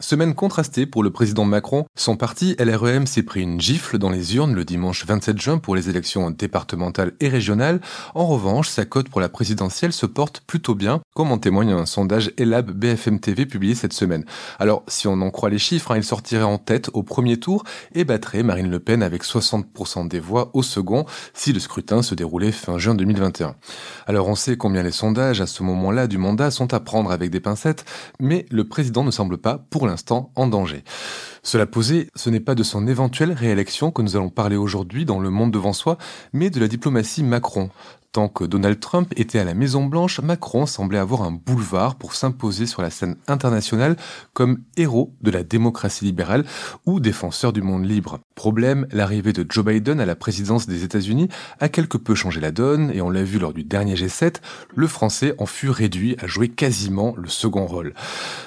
Semaine contrastée pour le président Macron. Son parti LREM s'est pris une gifle dans les urnes le dimanche 27 juin pour les élections départementales et régionales. En revanche, sa cote pour la présidentielle se porte plutôt bien, comme en témoigne un sondage Elab BFM TV publié cette semaine. Alors, si on en croit les chiffres, hein, il sortirait en tête au premier tour et battrait Marine Le Pen avec 60% des voix au second si le scrutin se déroulait fin juin 2021. Alors, on sait combien les sondages à ce moment-là du mandat sont à prendre avec des pincettes, mais le président ne semble pas, pour l'instant en danger. Cela posé, ce n'est pas de son éventuelle réélection que nous allons parler aujourd'hui dans Le Monde devant soi, mais de la diplomatie Macron. Tant que Donald Trump était à la Maison Blanche, Macron semblait avoir un boulevard pour s'imposer sur la scène internationale comme héros de la démocratie libérale ou défenseur du monde libre. Problème, l'arrivée de Joe Biden à la présidence des États-Unis a quelque peu changé la donne et on l'a vu lors du dernier G7, le français en fut réduit à jouer quasiment le second rôle.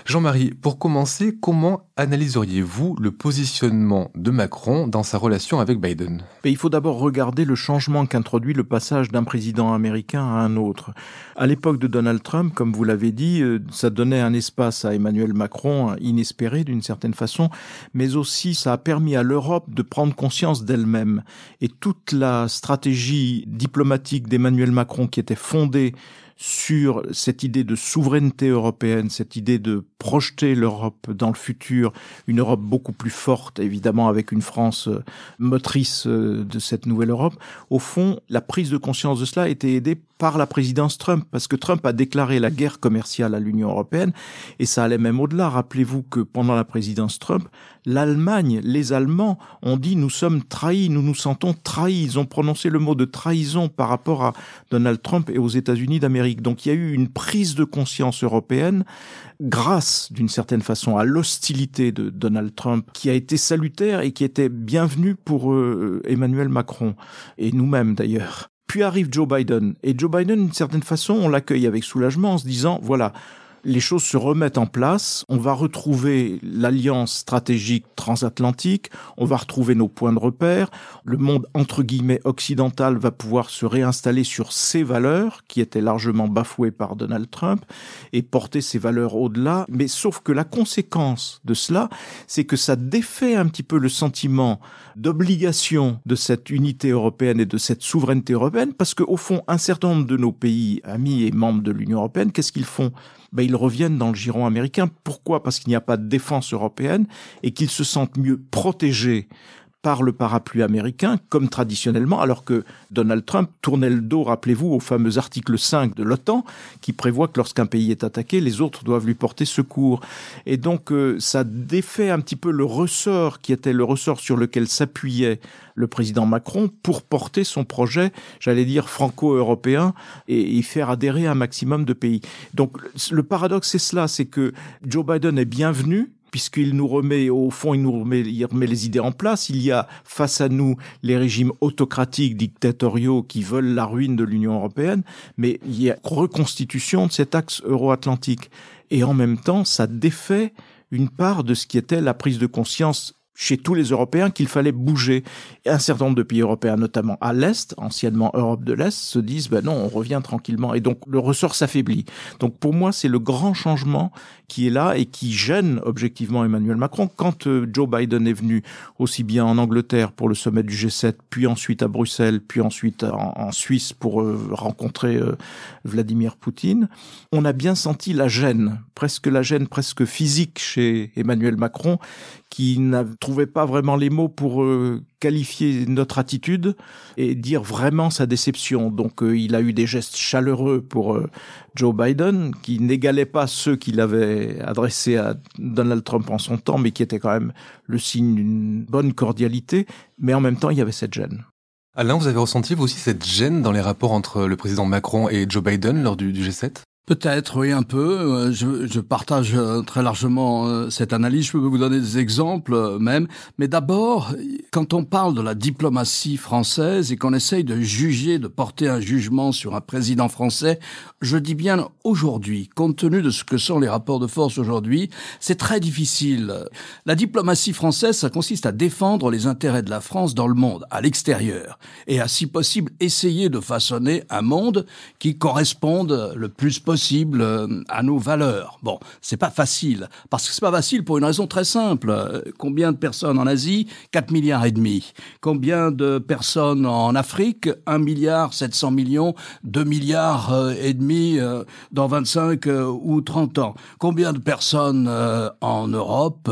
Jean-Marie, pour commencer, comment analyseriez-vous le positionnement de Macron dans sa relation avec Biden? Il faut d'abord regarder le changement qu'introduit le passage d'un président américain à un autre. À l'époque de Donald Trump, comme vous l'avez dit, euh, ça donnait un espace à Emmanuel Macron inespéré d'une certaine façon, mais aussi ça a permis à l'Europe de prendre conscience d'elle-même. Et toute la stratégie diplomatique d'Emmanuel Macron qui était fondée sur cette idée de souveraineté européenne, cette idée de projeter l'Europe dans le futur, une Europe beaucoup plus forte, évidemment avec une France euh, motrice euh, de cette nouvelle Europe, au fond, la prise de conscience de cela était aidée par la présidence Trump, parce que Trump a déclaré la guerre commerciale à l'Union européenne, et ça allait même au-delà. Rappelez-vous que pendant la présidence Trump, l'Allemagne, les Allemands ont dit nous sommes trahis, nous nous sentons trahis. Ils ont prononcé le mot de trahison par rapport à Donald Trump et aux États-Unis d'Amérique. Donc il y a eu une prise de conscience européenne grâce d'une certaine façon à l'hostilité de Donald Trump qui a été salutaire et qui était bienvenue pour euh, Emmanuel Macron et nous-mêmes d'ailleurs. Puis arrive Joe Biden et Joe Biden d'une certaine façon on l'accueille avec soulagement en se disant voilà les choses se remettent en place, on va retrouver l'alliance stratégique transatlantique, on va retrouver nos points de repère, le monde entre guillemets occidental va pouvoir se réinstaller sur ses valeurs qui étaient largement bafouées par Donald Trump et porter ses valeurs au-delà, mais sauf que la conséquence de cela, c'est que ça défait un petit peu le sentiment d'obligation de cette unité européenne et de cette souveraineté européenne parce qu'au fond, un certain nombre de nos pays amis et membres de l'Union européenne, qu'est-ce qu'ils font? Ben, ils reviennent dans le giron américain. Pourquoi? Parce qu'il n'y a pas de défense européenne et qu'ils se sentent mieux protégés par le parapluie américain, comme traditionnellement, alors que Donald Trump tournait le dos, rappelez-vous, au fameux article 5 de l'OTAN, qui prévoit que lorsqu'un pays est attaqué, les autres doivent lui porter secours. Et donc, euh, ça défait un petit peu le ressort qui était le ressort sur lequel s'appuyait le président Macron pour porter son projet, j'allais dire, franco-européen et y faire adhérer un maximum de pays. Donc, le paradoxe, c'est cela, c'est que Joe Biden est bienvenu, puisqu'il nous remet, au fond, il nous remet, il remet les idées en place. Il y a face à nous les régimes autocratiques, dictatoriaux qui veulent la ruine de l'Union européenne, mais il y a reconstitution de cet axe euro-atlantique. Et en même temps, ça défait une part de ce qui était la prise de conscience chez tous les Européens qu'il fallait bouger. Et un certain nombre de pays européens, notamment à l'Est, anciennement Europe de l'Est, se disent, ben non, on revient tranquillement. Et donc, le ressort s'affaiblit. Donc, pour moi, c'est le grand changement qui est là et qui gêne objectivement Emmanuel Macron. Quand euh, Joe Biden est venu aussi bien en Angleterre pour le sommet du G7, puis ensuite à Bruxelles, puis ensuite en, Suisse pour euh, rencontrer euh, Vladimir Poutine, on a bien senti la gêne, presque la gêne presque physique chez Emmanuel Macron, qui n'a trouvait pas vraiment les mots pour euh, qualifier notre attitude et dire vraiment sa déception. Donc euh, il a eu des gestes chaleureux pour euh, Joe Biden qui n'égalait pas ceux qu'il avait adressés à Donald Trump en son temps, mais qui étaient quand même le signe d'une bonne cordialité. Mais en même temps, il y avait cette gêne. Alain, vous avez ressenti vous aussi cette gêne dans les rapports entre le président Macron et Joe Biden lors du, du G7 Peut-être, oui, un peu. Euh, je, je partage euh, très largement euh, cette analyse. Je peux vous donner des exemples même. Mais d'abord, quand on parle de la diplomatie française et qu'on essaye de juger, de porter un jugement sur un président français, je dis bien aujourd'hui, compte tenu de ce que sont les rapports de force aujourd'hui, c'est très difficile. La diplomatie française, ça consiste à défendre les intérêts de la France dans le monde, à l'extérieur, et à, si possible, essayer de façonner un monde qui corresponde le plus possible euh, à nos valeurs. Bon, c'est pas facile parce que c'est pas facile pour une raison très simple. Combien de personnes en Asie? 4 milliards et demi. Combien de personnes en Afrique? 1 milliard 700 millions, 2 milliards euh, et demi euh, dans 25 ou 30 ans. Combien de personnes en Europe?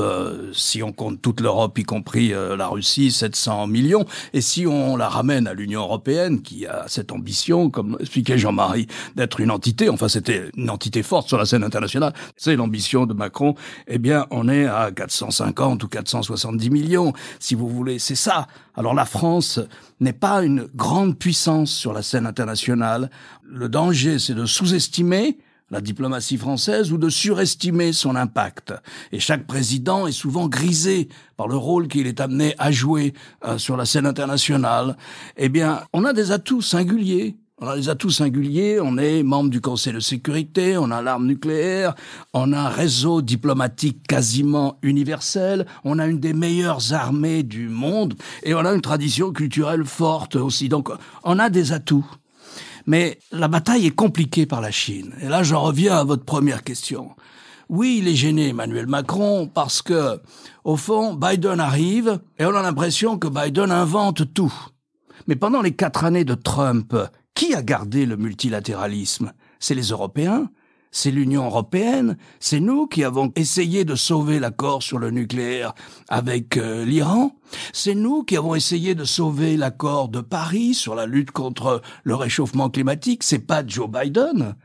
Si on compte toute l'Europe y compris la Russie 700 millions et si on la ramène à l'Union européenne qui a cette ambition comme expliquait Jean-Marie d'être une entité enfin c'était une entité forte sur la scène internationale. C'est l'ambition de Macron. Eh bien, on est à 450 ou 470 millions, si vous voulez. C'est ça. Alors la France n'est pas une grande puissance sur la scène internationale. Le danger, c'est de sous-estimer la diplomatie française ou de surestimer son impact. Et chaque président est souvent grisé par le rôle qu'il est amené à jouer euh, sur la scène internationale. Eh bien, on a des atouts singuliers on a des atouts singuliers, on est membre du Conseil de sécurité, on a l'arme nucléaire, on a un réseau diplomatique quasiment universel, on a une des meilleures armées du monde et on a une tradition culturelle forte aussi. Donc on a des atouts. Mais la bataille est compliquée par la Chine. Et là, j'en reviens à votre première question. Oui, il est gêné, Emmanuel Macron, parce que, au fond, Biden arrive et on a l'impression que Biden invente tout. Mais pendant les quatre années de Trump, qui a gardé le multilatéralisme? C'est les Européens c'est l'Union européenne, c'est nous qui avons essayé de sauver l'accord sur le nucléaire avec euh, l'Iran, c'est nous qui avons essayé de sauver l'accord de Paris sur la lutte contre le réchauffement climatique, c'est pas Joe Biden.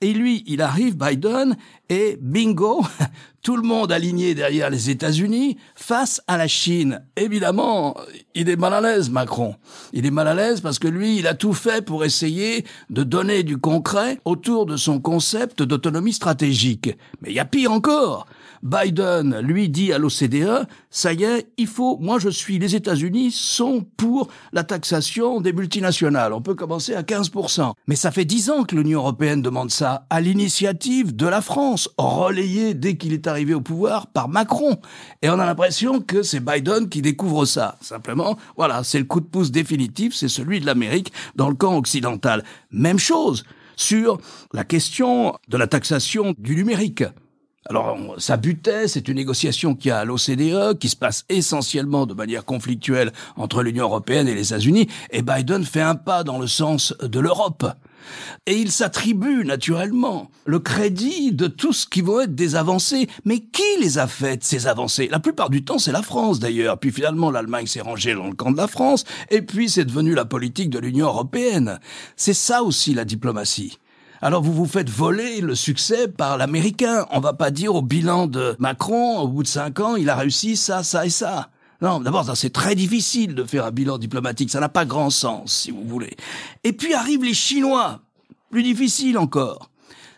Et lui, il arrive, Biden, et bingo, tout le monde aligné derrière les États-Unis face à la Chine. Évidemment, il est mal à l'aise, Macron. Il est mal à l'aise parce que lui, il a tout fait pour essayer de donner du concret autour de son concept d'autonomie stratégique. Mais il y a pire encore. Biden lui dit à l'OCDE, ça y est, il faut, moi je suis, les États-Unis sont pour la taxation des multinationales. On peut commencer à 15%. Mais ça fait dix ans que l'Union européenne demande ça, à l'initiative de la France, relayée dès qu'il est arrivé au pouvoir par Macron. Et on a l'impression que c'est Biden qui découvre ça. Simplement, voilà, c'est le coup de pouce définitif, c'est celui de l'Amérique dans le camp occidental. Même chose sur la question de la taxation du numérique. Alors, ça butait, c'est une négociation qui a à l'OCDE, qui se passe essentiellement de manière conflictuelle entre l'Union européenne et les États-Unis, et Biden fait un pas dans le sens de l'Europe. Et il s'attribue naturellement le crédit de tout ce qui vont être des avancées. Mais qui les a faites, ces avancées? La plupart du temps, c'est la France d'ailleurs. Puis finalement, l'Allemagne s'est rangée dans le camp de la France, et puis c'est devenu la politique de l'Union européenne. C'est ça aussi la diplomatie. Alors vous vous faites voler le succès par l'américain. On va pas dire au bilan de Macron, au bout de cinq ans, il a réussi ça, ça et ça. Non, d'abord, c'est très difficile de faire un bilan diplomatique. Ça n'a pas grand sens, si vous voulez. Et puis arrivent les Chinois. Plus difficile encore.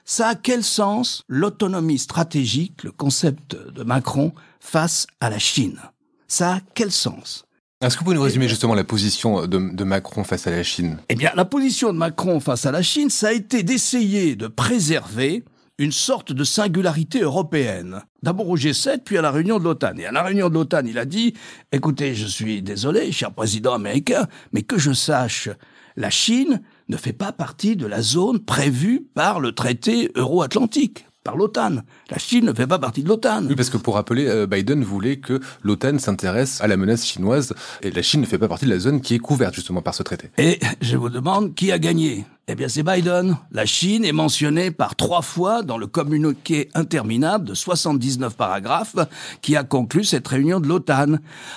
Ça a quel sens l'autonomie stratégique, le concept de Macron face à la Chine? Ça a quel sens? Est-ce que vous pouvez nous résumer justement la position de, Macron face à la Chine? Eh bien, la position de Macron face à la Chine, ça a été d'essayer de préserver une sorte de singularité européenne. D'abord au G7, puis à la réunion de l'OTAN. Et à la réunion de l'OTAN, il a dit, écoutez, je suis désolé, cher président américain, mais que je sache, la Chine ne fait pas partie de la zone prévue par le traité euro-atlantique par l'OTAN. La Chine ne fait pas partie de l'OTAN. Oui, parce que pour rappeler, euh, Biden voulait que l'OTAN s'intéresse à la menace chinoise et la Chine ne fait pas partie de la zone qui est couverte justement par ce traité. Et je vous demande qui a gagné eh bien, c'est Biden. La Chine est mentionnée par trois fois dans le communiqué interminable de 79 paragraphes qui a conclu cette réunion de l'OTAN.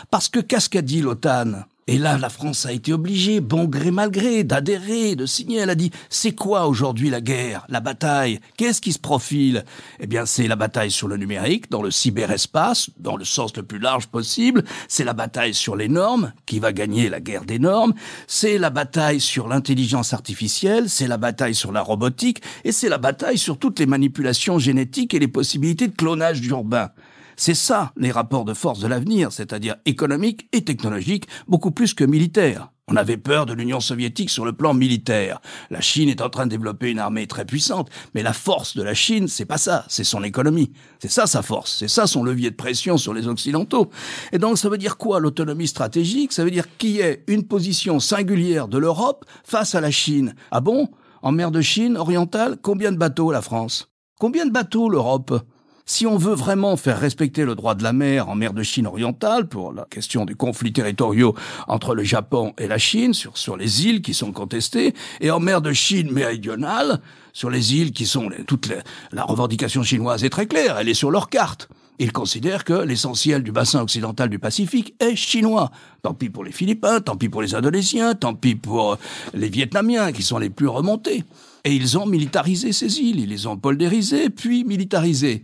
Parce que qu'est-ce qu'a dit l'OTAN? Et là, la France a été obligée, bon gré mal gré, d'adhérer, de signer. Elle a dit, c'est quoi aujourd'hui la guerre, la bataille? Qu'est-ce qui se profile? Eh bien, c'est la bataille sur le numérique, dans le cyberespace, dans le sens le plus large possible. C'est la bataille sur les normes, qui va gagner la guerre des normes. C'est la bataille sur l'intelligence artificielle. C'est la bataille sur la robotique. Et c'est la bataille sur toutes les manipulations génétiques et les possibilités de clonage urbain. C'est ça les rapports de force de l'avenir, c'est-à-dire économique et technologique, beaucoup plus que militaire. On avait peur de l'Union soviétique sur le plan militaire. La Chine est en train de développer une armée très puissante, mais la force de la Chine, c'est pas ça, c'est son économie. C'est ça sa force, c'est ça son levier de pression sur les occidentaux. Et donc ça veut dire quoi l'autonomie stratégique? Ça veut dire qu'il y ait une position singulière de l'Europe face à la Chine. Ah bon? En mer de Chine orientale, combien de bateaux la France? Combien de bateaux l'Europe? Si on veut vraiment faire respecter le droit de la mer en mer de Chine orientale, pour la question des conflits territoriaux entre le Japon et la Chine, sur, sur les îles qui sont contestées, et en mer de Chine méridionale, sur les îles qui sont les, toute la revendication chinoise est très claire, elle est sur leur carte. Ils considèrent que l'essentiel du bassin occidental du Pacifique est chinois. Tant pis pour les Philippins, tant pis pour les Indonésiens, tant pis pour les Vietnamiens qui sont les plus remontés. Et ils ont militarisé ces îles, ils les ont poldérisées, puis militarisées.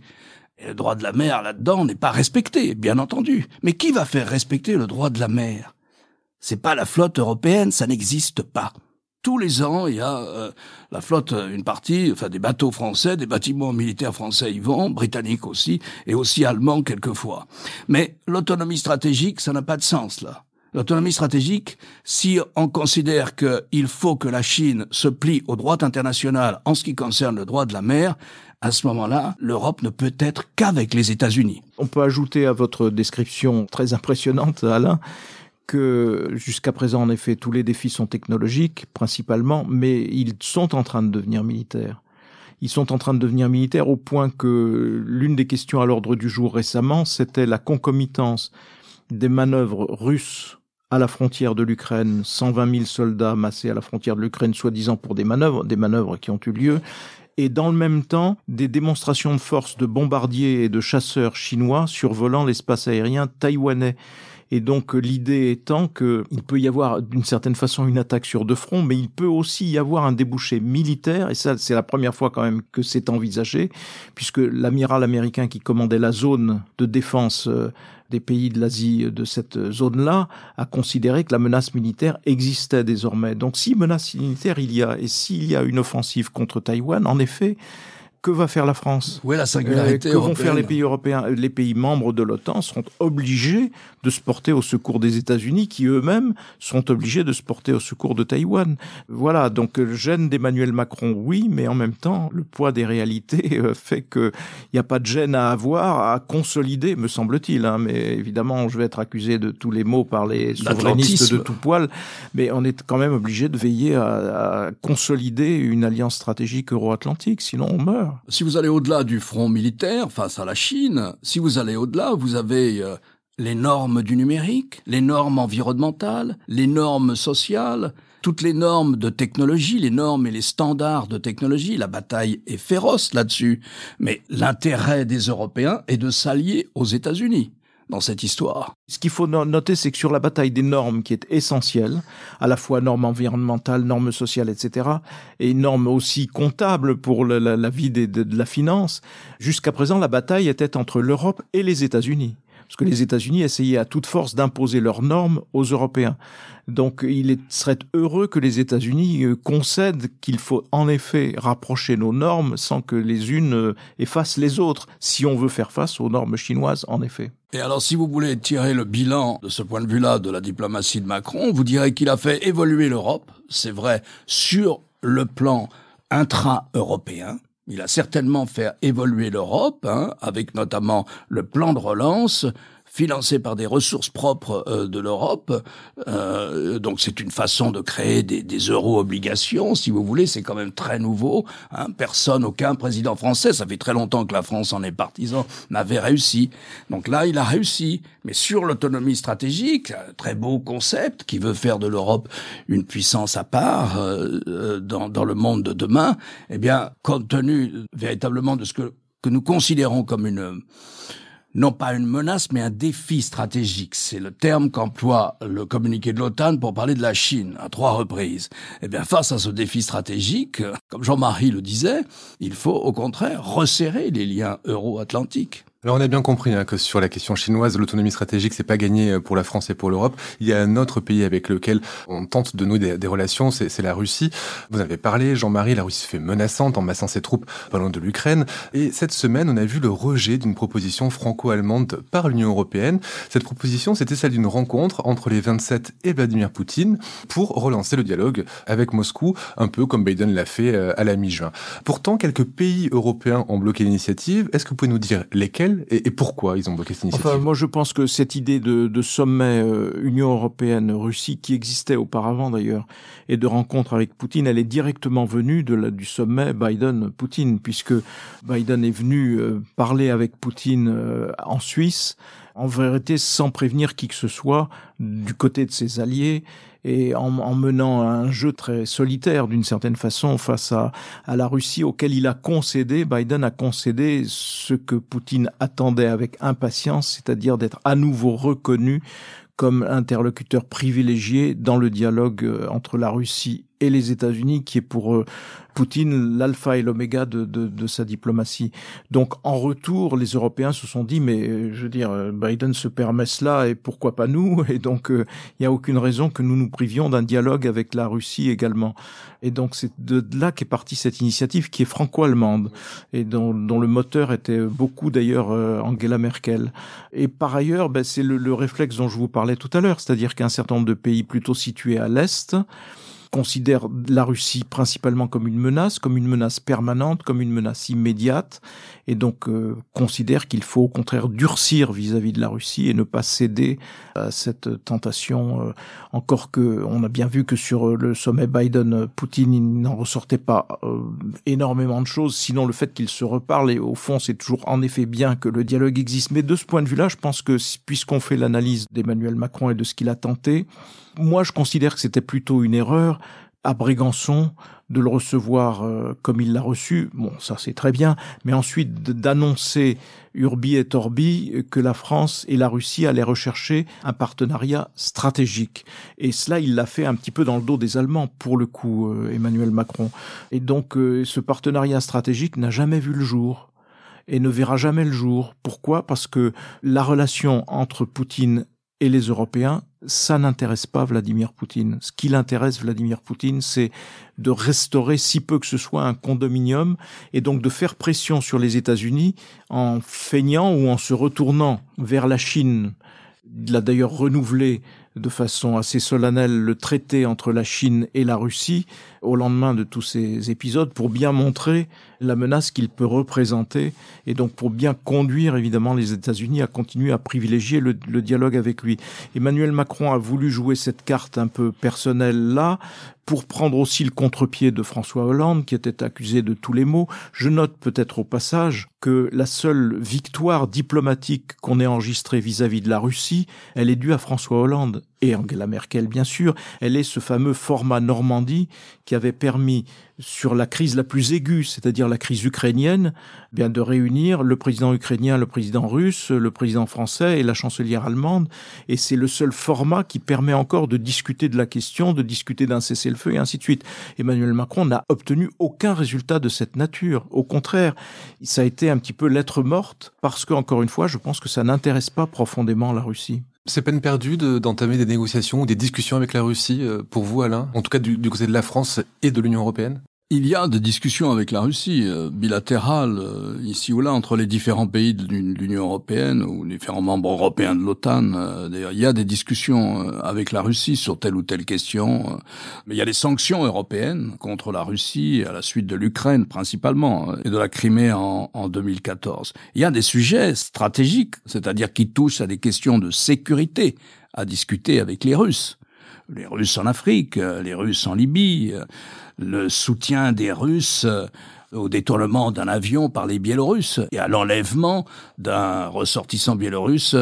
Et le droit de la mer là-dedans n'est pas respecté, bien entendu. Mais qui va faire respecter le droit de la mer C'est pas la flotte européenne, ça n'existe pas. Tous les ans, il y a euh, la flotte, une partie, enfin des bateaux français, des bâtiments militaires français y vont, britanniques aussi, et aussi allemands quelquefois. Mais l'autonomie stratégique, ça n'a pas de sens là. L'autonomie stratégique, si on considère qu'il faut que la Chine se plie au droit international en ce qui concerne le droit de la mer, à ce moment-là, l'Europe ne peut être qu'avec les États-Unis. On peut ajouter à votre description très impressionnante, Alain, que jusqu'à présent, en effet, tous les défis sont technologiques, principalement, mais ils sont en train de devenir militaires. Ils sont en train de devenir militaires au point que l'une des questions à l'ordre du jour récemment, c'était la concomitance des manœuvres russes à la frontière de l'Ukraine, 120 000 soldats massés à la frontière de l'Ukraine, soi-disant pour des manœuvres, des manœuvres qui ont eu lieu, et dans le même temps des démonstrations de force de bombardiers et de chasseurs chinois survolant l'espace aérien taïwanais. Et donc l'idée étant qu'il peut y avoir d'une certaine façon une attaque sur deux fronts, mais il peut aussi y avoir un débouché militaire, et ça c'est la première fois quand même que c'est envisagé, puisque l'amiral américain qui commandait la zone de défense euh, des pays de l'Asie de cette zone-là a considéré que la menace militaire existait désormais. Donc si menace militaire il y a, et s'il y a une offensive contre Taïwan, en effet, que va faire la France Où est la singularité euh, Que vont faire les pays européens Les pays membres de l'OTAN seront obligés de se porter au secours des États-Unis, qui eux-mêmes sont obligés de se porter au secours de Taïwan. Voilà, donc le gêne d'Emmanuel Macron, oui, mais en même temps, le poids des réalités euh, fait qu'il n'y a pas de gêne à avoir, à consolider, me semble-t-il. Hein, mais évidemment, je vais être accusé de tous les mots par les souverainistes de tout poil, mais on est quand même obligé de veiller à, à consolider une alliance stratégique euro-atlantique, sinon on meurt. Si vous allez au-delà du front militaire face à la Chine, si vous allez au-delà, vous avez euh, les normes du numérique, les normes environnementales, les normes sociales, toutes les normes de technologie, les normes et les standards de technologie. La bataille est féroce là-dessus. Mais l'intérêt des Européens est de s'allier aux États-Unis dans cette histoire. Ce qu'il faut noter, c'est que sur la bataille des normes, qui est essentielle, à la fois normes environnementales, normes sociales, etc., et normes aussi comptables pour la, vie de la finance, jusqu'à présent, la bataille était entre l'Europe et les États-Unis parce que les États-Unis essayaient à toute force d'imposer leurs normes aux Européens. Donc il serait heureux que les États-Unis euh, concèdent qu'il faut en effet rapprocher nos normes sans que les unes euh, effacent les autres, si on veut faire face aux normes chinoises, en effet. Et alors, si vous voulez tirer le bilan de ce point de vue-là de la diplomatie de Macron, vous direz qu'il a fait évoluer l'Europe, c'est vrai, sur le plan intra-européen, il a certainement fait évoluer l'Europe, hein, avec notamment le plan de relance, financé par des ressources propres euh, de l'Europe. Euh, donc c'est une façon de créer des, des euro-obligations, si vous voulez. C'est quand même très nouveau. Hein. Personne, aucun président français, ça fait très longtemps que la France en est partisan, n'avait réussi. Donc là, il a réussi. Mais sur l'autonomie stratégique, très beau concept qui veut faire de l'Europe une puissance à part euh, dans, dans le monde de demain. Eh bien, compte tenu véritablement de ce que, que nous considérons comme une non pas une menace, mais un défi stratégique. C'est le terme qu'emploie le communiqué de l'OTAN pour parler de la Chine à trois reprises. Eh bien, face à ce défi stratégique, comme Jean-Marie le disait, il faut au contraire resserrer les liens euro-atlantiques. Alors on a bien compris hein, que sur la question chinoise, l'autonomie stratégique, c'est pas gagné euh, pour la France et pour l'Europe. Il y a un autre pays avec lequel on tente de nouer des, relations, c'est la Russie. Vous avez parlé, Jean-Marie, la Russie se fait menaçante en massant ses troupes pas de l'Ukraine. Et cette semaine, on a vu le rejet d'une proposition franco-allemande par l'Union européenne. Cette proposition, c'était celle d'une rencontre entre les 27 et Vladimir Poutine pour relancer le dialogue avec Moscou, un peu comme Biden l'a fait euh, à la mi-juin. Pourtant, quelques pays européens ont bloqué l'initiative. Est-ce que vous pouvez nous dire lesquels et, pourquoi ils ont bloqué cette initiative? Enfin, moi je pense que cette idée de, de sommet euh, Union européenne-Russie, qui existait auparavant d'ailleurs, et de rencontre avec Poutine, elle est directement venue de la, du sommet Biden-Poutine, puisque Biden est venu euh, parler avec Poutine euh, en Suisse, en vérité sans prévenir qui que ce soit du côté de ses alliés et en, en, menant un jeu très solitaire d'une certaine façon face à, à la Russie auquel il a concédé, Biden a concédé ce que Poutine attendait avec impatience, c'est-à-dire d'être à nouveau reconnu comme interlocuteur privilégié dans le dialogue euh, entre la Russie et les États-Unis, qui est pour euh, Poutine l'alpha et l'oméga de, de, de, sa diplomatie. Donc en retour, les Européens se sont dit, mais euh, je veux dire, Biden se permet cela et pourquoi pas nous? Et donc il n'y a aucune raison que nous nous privions d'un dialogue avec la Russie également. Et donc c'est de là qu'est partie cette initiative qui est franco-allemande et dont, dont, le moteur était beaucoup d'ailleurs Angela Merkel. Et par ailleurs, ben, c'est le, le réflexe dont je vous parlais tout à l'heure, c'est-à-dire qu'un certain nombre de pays plutôt situés à l'est considère la Russie principalement comme une menace, comme une menace permanente, comme une menace immédiate, et donc euh, considère qu'il faut au contraire durcir vis-à-vis de la Russie et ne pas céder à cette tentation. Euh, encore que on a bien vu que sur le sommet Biden-Poutine, il n'en ressortait pas euh, énormément de choses, sinon le fait qu'ils se reparlent. Et au fond, c'est toujours en effet bien que le dialogue existe. Mais de ce point de vue-là, je pense que puisqu'on fait l'analyse d'Emmanuel Macron et de ce qu'il a tenté, moi, je considère que c'était plutôt une erreur à Brégançon de le recevoir euh, comme il l'a reçu. Bon, ça c'est très bien, mais ensuite d'annoncer Urbi et Orbi que la France et la Russie allaient rechercher un partenariat stratégique. Et cela, il l'a fait un petit peu dans le dos des Allemands, pour le coup, euh, Emmanuel Macron. Et donc, euh, ce partenariat stratégique n'a jamais vu le jour et ne verra jamais le jour. Pourquoi? Parce que la relation entre Poutine et les Européens, ça n'intéresse pas Vladimir Poutine. Ce qui l'intéresse Vladimir Poutine, c'est de restaurer si peu que ce soit un condominium et donc de faire pression sur les États-Unis en feignant ou en se retournant vers la Chine. Il a d'ailleurs renouvelé de façon assez solennelle le traité entre la Chine et la Russie au lendemain de tous ces épisodes pour bien montrer la menace qu'il peut représenter et donc pour bien conduire évidemment les États-Unis à continuer à privilégier le, le, dialogue avec lui. Emmanuel Macron a voulu jouer cette carte un peu personnelle là pour prendre aussi le contre-pied de François Hollande qui était accusé de tous les maux. Je note peut-être au passage que la seule victoire diplomatique qu'on ait enregistrée vis-à-vis de la Russie, elle est due à François Hollande et Angela Merkel bien sûr, elle est ce fameux format Normandie qui avait permis sur la crise la plus aiguë, c'est-à-dire la crise ukrainienne, bien de réunir le président ukrainien, le président russe, le président français et la chancelière allemande. Et c'est le seul format qui permet encore de discuter de la question, de discuter d'un cessez-le-feu et ainsi de suite. Emmanuel Macron n'a obtenu aucun résultat de cette nature. Au contraire, ça a été un petit peu lettre morte parce que, encore une fois, je pense que ça n'intéresse pas profondément la Russie. C'est peine perdue d'entamer des négociations ou des discussions avec la Russie euh, pour vous, Alain En tout cas, du, du côté de la France et de l'Union européenne? Il y a des discussions avec la Russie, euh, bilatérales, euh, ici ou là, entre les différents pays de l'Union européenne ou les différents membres européens de l'OTAN. Euh, il y a des discussions avec la Russie sur telle ou telle question. mais il y a des sanctions européennes contre la Russie à la suite de l'Ukraine principalement et de la Crimée en, en 2014. Il y a des sujets stratégiques, c'est-à-dire qui touchent à des questions de sécurité à discuter avec les Russes les Russes en Afrique, les Russes en Libye, le soutien des Russes euh, au détournement d'un avion par les Biélorusses et à l'enlèvement d'un ressortissant biélorusse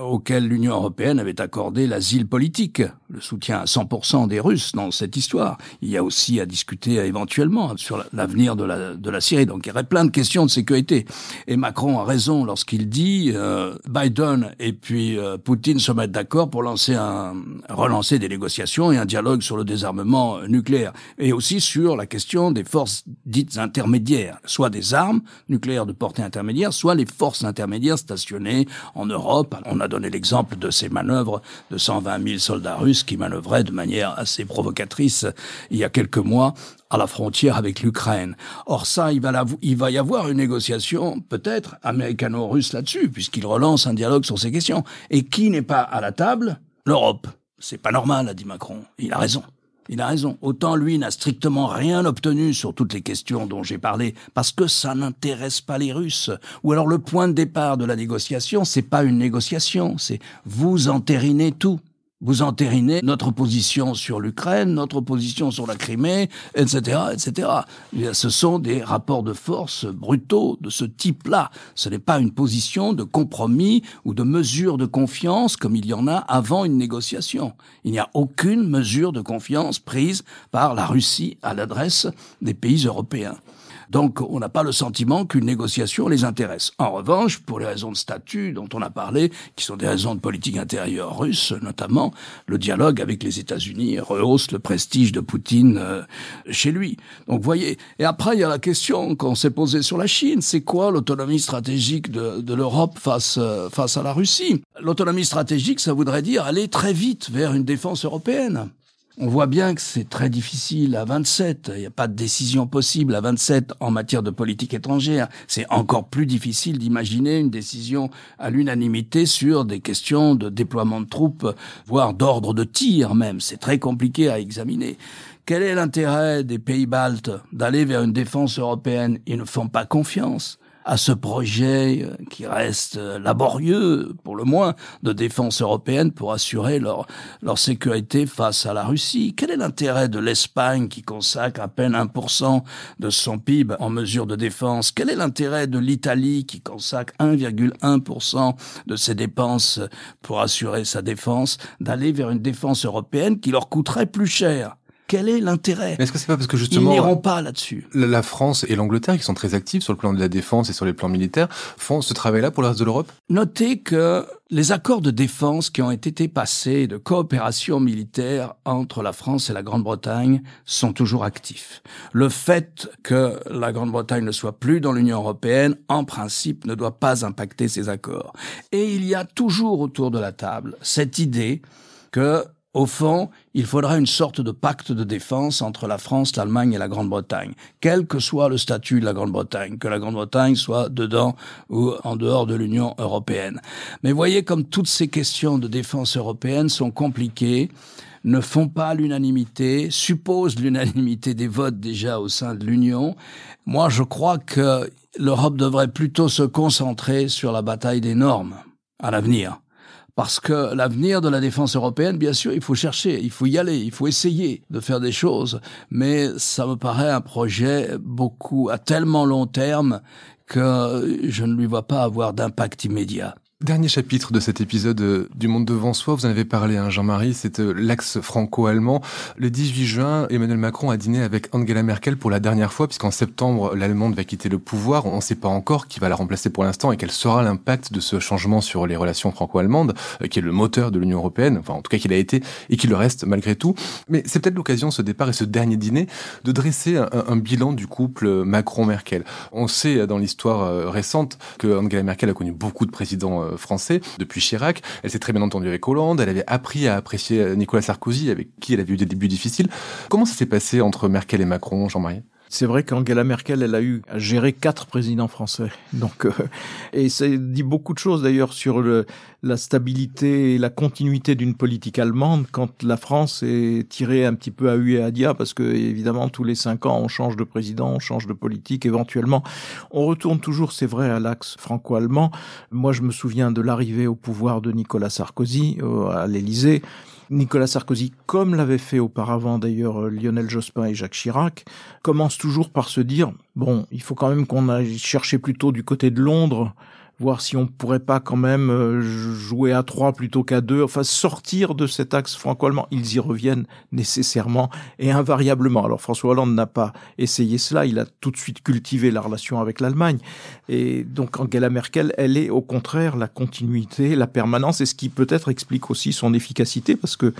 auquel l'Union européenne avait accordé l'asile politique, le soutien à 100% des Russes dans cette histoire. Il y a aussi à discuter éventuellement sur l'avenir de la, de la Syrie. Donc il y aurait plein de questions de sécurité. Et Macron a raison lorsqu'il dit euh, Biden et puis euh, Poutine se mettent d'accord pour lancer un, relancer des négociations et un dialogue sur le désarmement nucléaire. Et aussi sur la question des forces dites intermédiaires, soit des armes nucléaires de portée intermédiaire, soit les forces intermédiaires stationnées en Europe. Donné l'exemple de ces manœuvres de 120 000 soldats russes qui manœuvraient de manière assez provocatrice il y a quelques mois à la frontière avec l'Ukraine. Or ça, il va, il va y avoir une négociation peut-être américano-russe là-dessus, puisqu'il relance un dialogue sur ces questions. Et qui n'est pas à la table? L'Europe. C'est pas normal, a dit Macron. Il a raison. Il a raison. Autant lui n'a strictement rien obtenu sur toutes les questions dont j'ai parlé, parce que ça n'intéresse pas les Russes. Ou alors le point de départ de la négociation, c'est pas une négociation, c'est vous entérinez tout. Vous entérinez notre position sur l'Ukraine, notre position sur la Crimée, etc., etc. Ce sont des rapports de force brutaux de ce type-là. Ce n'est pas une position de compromis ou de mesure de confiance comme il y en a avant une négociation. Il n'y a aucune mesure de confiance prise par la Russie à l'adresse des pays européens. Donc on n'a pas le sentiment qu'une négociation les intéresse. En revanche, pour les raisons de statut dont on a parlé, qui sont des raisons de politique intérieure russe notamment, le dialogue avec les États-Unis rehausse le prestige de Poutine euh, chez lui. Donc voyez. Et après il y a la question qu'on s'est posée sur la Chine. C'est quoi l'autonomie stratégique de, de l'Europe face euh, face à la Russie? L'autonomie stratégique, ça voudrait dire aller très vite vers une défense européenne. On voit bien que c'est très difficile à 27. Il n'y a pas de décision possible à 27 en matière de politique étrangère. C'est encore plus difficile d'imaginer une décision à l'unanimité sur des questions de déploiement de troupes, voire d'ordre de tir même. C'est très compliqué à examiner. Quel est l'intérêt des pays baltes d'aller vers une défense européenne? Ils ne font pas confiance à ce projet euh, qui reste euh, laborieux, pour le moins, de défense européenne pour assurer leur, leur sécurité face à la Russie. Quel est l'intérêt de l'Espagne qui consacre à peine 1% de son PIB en mesure de défense? Quel est l'intérêt de l'Italie qui consacre 1,1% de ses dépenses pour assurer sa défense d'aller vers une défense européenne qui leur coûterait plus cher? Quel est l'intérêt? Est-ce que c'est pas parce que justement ils n'iront pas là-dessus La France et l'Angleterre, qui sont très actifs sur le plan de la défense et sur les plans militaires, font ce travail-là pour le reste de l'Europe? Notez que les accords de défense qui ont été passés de coopération militaire entre la France et la Grande-Bretagne sont toujours actifs. Le fait que la Grande-Bretagne ne soit plus dans l'Union européenne, en principe, ne doit pas impacter ces accords. Et il y a toujours autour de la table cette idée que au fond, il faudra une sorte de pacte de défense entre la France, l'Allemagne et la Grande-Bretagne, quel que soit le statut de la Grande-Bretagne, que la Grande-Bretagne soit dedans ou en dehors de l'Union européenne. Mais voyez comme toutes ces questions de défense européenne sont compliquées, ne font pas l'unanimité, supposent l'unanimité des votes déjà au sein de l'Union. Moi, je crois que l'Europe devrait plutôt se concentrer sur la bataille des normes à l'avenir parce que l'avenir de la défense européenne, bien sûr, il faut chercher, il faut y aller, il faut essayer de faire des choses, mais ça me paraît un projet beaucoup à tellement long terme que je ne lui vois pas avoir d'impact immédiat. Dernier chapitre de cet épisode euh, du Monde devant soi, vous en avez parlé, hein, Jean-Marie, c'est euh, l'axe franco-allemand. Le 18 juin, Emmanuel Macron a dîné avec Angela Merkel pour la dernière fois, puisqu'en septembre, l'Allemande va quitter le pouvoir. On ne sait pas encore qui va la remplacer pour l'instant et quel sera l'impact de ce changement sur les relations franco-allemandes, euh, qui est le moteur de l'Union européenne, enfin en tout cas qu'il a été et qu'il le reste malgré tout. Mais c'est peut-être l'occasion, ce départ et ce dernier dîner, de dresser un, un bilan du couple Macron-Merkel. On sait dans l'histoire récente que Angela Merkel a connu beaucoup de présidents euh, français depuis Chirac. Elle s'est très bien entendue avec Hollande. Elle avait appris à apprécier euh, Nicolas Sarkozy, avec qui elle avait eu des débuts difficiles. Comment ça s'est passé entre Merkel et Macron, Jean-Marie? C'est vrai qu'Angela Merkel, elle a eu à gérer quatre présidents français. Donc, euh, et ça dit beaucoup de choses d'ailleurs sur le, la stabilité et la continuité d'une politique allemande quand la France est tirée un petit peu à et à dia parce que évidemment tous les cinq ans on change de président, on change de politique éventuellement. On retourne toujours, c'est vrai, à l'axe franco-allemand. Moi, je me souviens de l'arrivée au pouvoir de Nicolas Sarkozy euh, à l'Élysée. Nicolas Sarkozy, comme l'avait fait auparavant d'ailleurs euh, Lionel Jospin et Jacques Chirac, commence toujours par se dire bon, il faut quand même qu'on aille chercher plutôt du côté de Londres voir si on pourrait pas quand même euh, jouer à trois plutôt qu'à deux, enfin sortir de cet axe franco-allemand. Ils y reviennent nécessairement et invariablement. Alors François Hollande n'a pas essayé cela, il a tout de suite cultivé la relation avec l'Allemagne. Et donc Angela Merkel, elle est au contraire la continuité, la permanence, et ce qui peut-être explique aussi son efficacité, parce que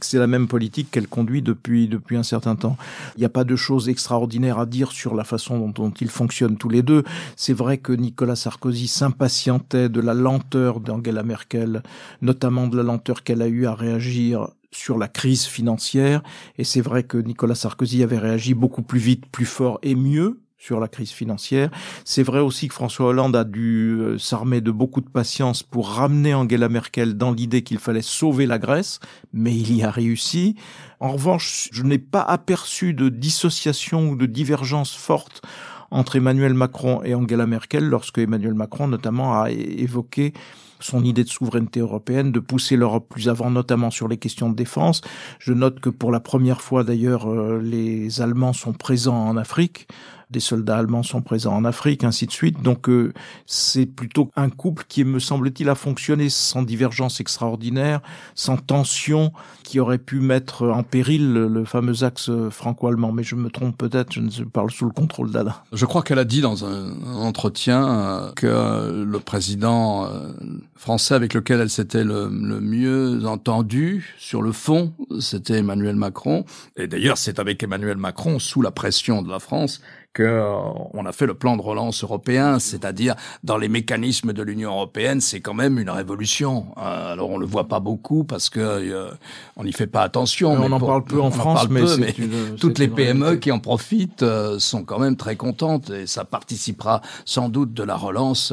c'est la même politique qu'elle conduit depuis, depuis un certain temps. Il n'y a pas de choses extraordinaires à dire sur la façon dont, dont ils fonctionnent tous les deux. C'est vrai que Nicolas Sarkozy de la lenteur d'Angela Merkel, notamment de la lenteur qu'elle a eu à réagir sur la crise financière. Et c'est vrai que Nicolas Sarkozy avait réagi beaucoup plus vite, plus fort et mieux sur la crise financière. C'est vrai aussi que François Hollande a dû euh, s'armer de beaucoup de patience pour ramener Angela Merkel dans l'idée qu'il fallait sauver la Grèce, mais il y a réussi. En revanche, je n'ai pas aperçu de dissociation ou de divergence forte entre Emmanuel Macron et Angela Merkel lorsque Emmanuel Macron notamment a évoqué son idée de souveraineté européenne, de pousser l'Europe plus avant, notamment sur les questions de défense. Je note que pour la première fois d'ailleurs, euh, les Allemands sont présents en Afrique des soldats allemands sont présents en Afrique, ainsi de suite. Donc euh, c'est plutôt un couple qui, me semble-t-il, a fonctionné sans divergence extraordinaire, sans tension qui aurait pu mettre en péril le, fameux axe franco-allemand. Mais je me trompe peut-être, je ne parle sous le contrôle d'Alain. Je crois qu'elle a dit dans un entretien euh, que le président euh, français avec lequel elle s'était le, le mieux entendu sur le fond, c'était Emmanuel Macron. Et d'ailleurs, c'est avec Emmanuel Macron, sous la pression de la France, que euh, on a fait le plan de relance européen, c'est-à-dire dans les mécanismes de l'Union européenne, c'est quand même une révolution. Euh, alors on le voit pas beaucoup parce que euh, on n'y fait pas attention. Mais on en parle peu en France, mais, toutes les PME qui en profitent sont quand même très contentes et ça participera sans doute de la relance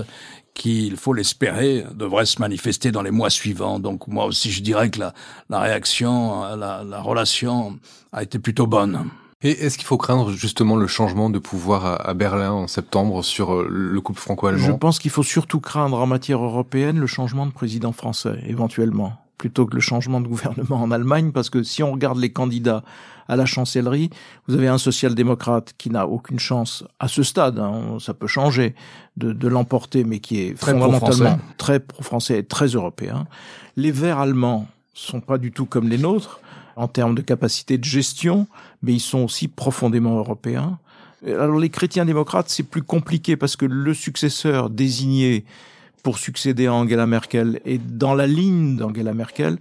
qui, il faut l'espérer, devrait se manifester dans les mois suivants. Donc moi aussi, je dirais que la, la réaction, la, la relation a été plutôt bonne. Et est-ce qu'il faut craindre justement le changement de pouvoir à Berlin en septembre sur euh, le couple franco-allemand? Je pense qu'il faut surtout craindre en matière européenne le changement de président français, éventuellement, plutôt que le changement de gouvernement en Allemagne, parce que si on regarde les candidats à la chancellerie, vous avez un social-démocrate qui n'a aucune chance à ce stade, hein, ça peut changer, de, de l'emporter, mais qui est très fondamentalement très pro-français et très européen. Les Verts allemands sont pas du tout comme les nôtres en termes de capacité de gestion, mais ils sont aussi profondément européens. Alors les chrétiens démocrates, c'est plus compliqué parce que le successeur désigné pour succéder à Angela Merkel est dans la ligne d'Angela Merkel.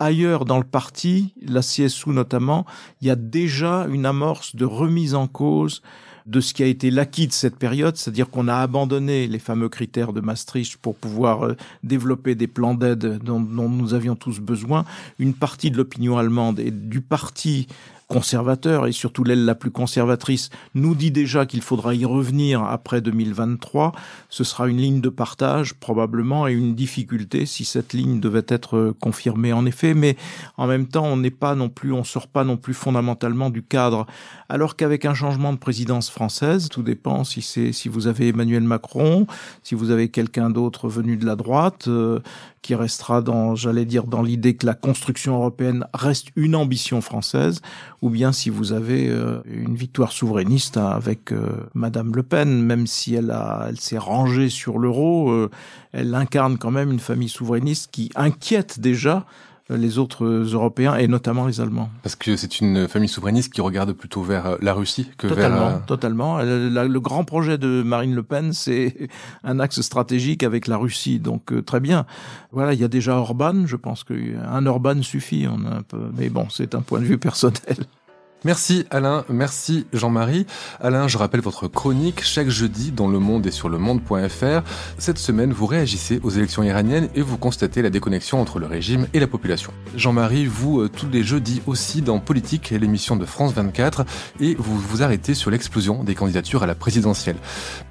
Ailleurs dans le parti, la CSU notamment, il y a déjà une amorce de remise en cause de ce qui a été l'acquis de cette période, c'est-à-dire qu'on a abandonné les fameux critères de Maastricht pour pouvoir euh, développer des plans d'aide dont, dont, nous avions tous besoin. Une partie de l'opinion allemande et du parti conservateur et surtout l'aile la plus conservatrice nous dit déjà qu'il faudra y revenir après 2023. Ce sera une ligne de partage probablement et une difficulté si cette ligne devait être confirmée en effet. Mais en même temps, on n'est pas non plus, on sort pas non plus fondamentalement du cadre. Alors qu'avec un changement de présidence française, tout dépend si c'est si vous avez Emmanuel Macron, si vous avez quelqu'un d'autre venu de la droite, euh, qui restera dans, j'allais dire, dans l'idée que la construction européenne reste une ambition française, ou bien si vous avez euh, une victoire souverainiste avec euh, Madame Le Pen, même si elle elle s'est rangée sur l'euro, euh, elle incarne quand même une famille souverainiste qui inquiète déjà les autres Européens et notamment les Allemands. Parce que c'est une famille souverainiste qui regarde plutôt vers euh, la Russie que totalement, vers... Totalement, Le grand projet de Marine Le Pen, c'est un axe stratégique avec la Russie. Donc euh, très bien. Voilà, il y a déjà Orban. Je pense qu'un Orban suffit. On a un peu... Mais bon, c'est un point de vue personnel. Merci Alain, merci Jean-Marie. Alain, je rappelle votre chronique chaque jeudi dans Le Monde et sur le monde.fr. Cette semaine, vous réagissez aux élections iraniennes et vous constatez la déconnexion entre le régime et la population. Jean-Marie, vous, euh, tous les jeudis aussi dans Politique, l'émission de France 24, et vous vous arrêtez sur l'explosion des candidatures à la présidentielle.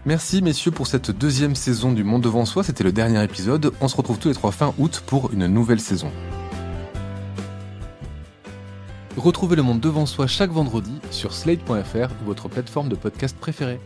Merci messieurs pour cette deuxième saison du Monde devant soi. C'était le dernier épisode. On se retrouve tous les trois fin août pour une nouvelle saison. Retrouvez le monde devant soi chaque vendredi sur slate.fr ou votre plateforme de podcast préférée.